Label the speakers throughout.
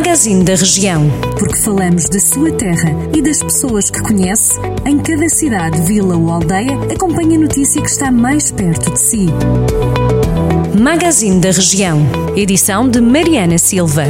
Speaker 1: Magazine da Região.
Speaker 2: Porque falamos da sua terra e das pessoas que conhece, em cada cidade, vila ou aldeia, acompanhe a notícia que está mais perto de si.
Speaker 1: Magazine da Região. Edição de Mariana Silva.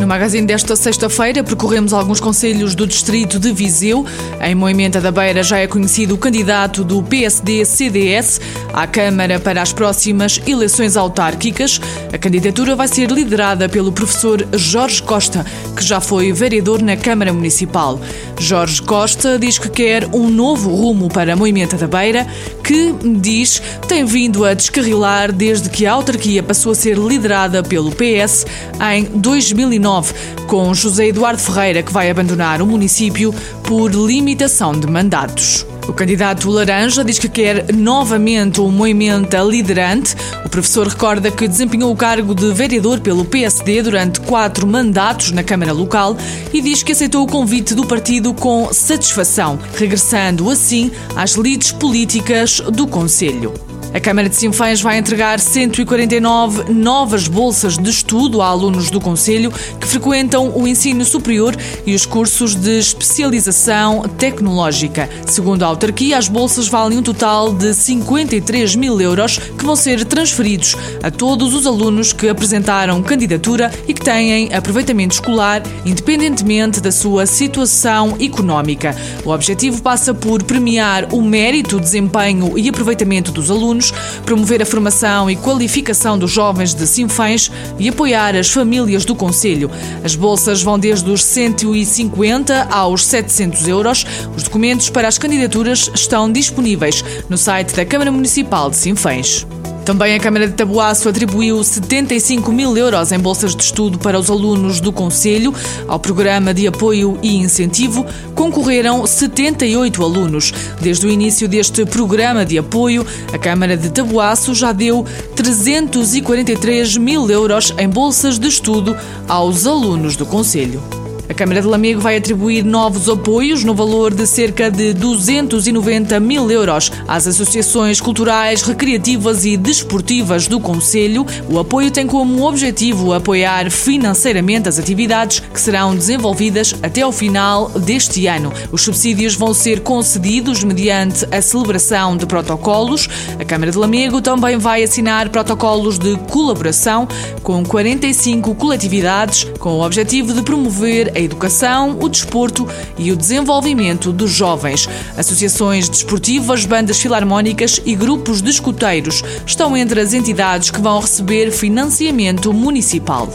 Speaker 3: No magazine desta sexta-feira percorremos alguns conselhos do distrito de Viseu. Em Moimenta da Beira já é conhecido o candidato do PSD-CDS à Câmara para as próximas eleições autárquicas. A candidatura vai ser liderada pelo professor Jorge Costa, que já foi vereador na Câmara Municipal. Jorge Costa diz que quer um novo rumo para Moimenta da Beira, que, diz, tem vindo a descarrilar desde que a autarquia passou a ser liderada pelo PS em 2009 com José Eduardo Ferreira, que vai abandonar o município por limitação de mandatos. O candidato Laranja diz que quer novamente um movimento liderante. O professor recorda que desempenhou o cargo de vereador pelo PSD durante quatro mandatos na Câmara Local e diz que aceitou o convite do partido com satisfação, regressando assim às lides políticas do Conselho. A Câmara de Sinfãs vai entregar 149 novas bolsas de estudo a alunos do Conselho que frequentam o ensino superior e os cursos de especialização tecnológica. Segundo a autarquia, as bolsas valem um total de 53 mil euros que vão ser transferidos a todos os alunos que apresentaram candidatura e que têm aproveitamento escolar, independentemente da sua situação económica. O objetivo passa por premiar o mérito, desempenho e aproveitamento dos alunos alunos, promover a formação e qualificação dos jovens de Sinfãs e apoiar as famílias do Conselho. As bolsas vão desde os 150 aos 700 euros. Os documentos para as candidaturas estão disponíveis no site da Câmara Municipal de Sinfãs. Também a Câmara de Tabuaço atribuiu 75 mil euros em bolsas de estudo para os alunos do Conselho. Ao programa de apoio e incentivo concorreram 78 alunos. Desde o início deste programa de apoio, a Câmara de Tabuaço já deu 343 mil euros em bolsas de estudo aos alunos do Conselho. A Câmara de Lamego vai atribuir novos apoios no valor de cerca de 290 mil euros às associações culturais, recreativas e desportivas do Conselho. O apoio tem como objetivo apoiar financeiramente as atividades que serão desenvolvidas até ao final deste ano. Os subsídios vão ser concedidos mediante a celebração de protocolos. A Câmara de Lamego também vai assinar protocolos de colaboração com 45 coletividades com o objetivo de promover a educação, o desporto e o desenvolvimento dos jovens. Associações desportivas, bandas filarmónicas e grupos de escuteiros estão entre as entidades que vão receber financiamento municipal.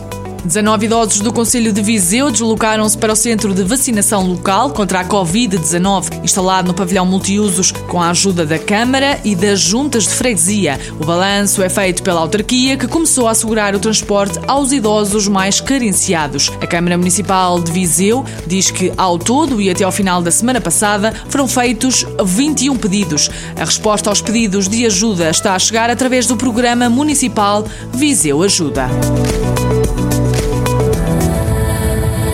Speaker 3: 19 idosos do Conselho de Viseu deslocaram-se para o centro de vacinação local contra a Covid-19, instalado no pavilhão multiusos, com a ajuda da Câmara e das juntas de freguesia. O balanço é feito pela autarquia, que começou a assegurar o transporte aos idosos mais carenciados. A Câmara Municipal de Viseu diz que, ao todo e até ao final da semana passada, foram feitos 21 pedidos. A resposta aos pedidos de ajuda está a chegar através do programa municipal Viseu Ajuda.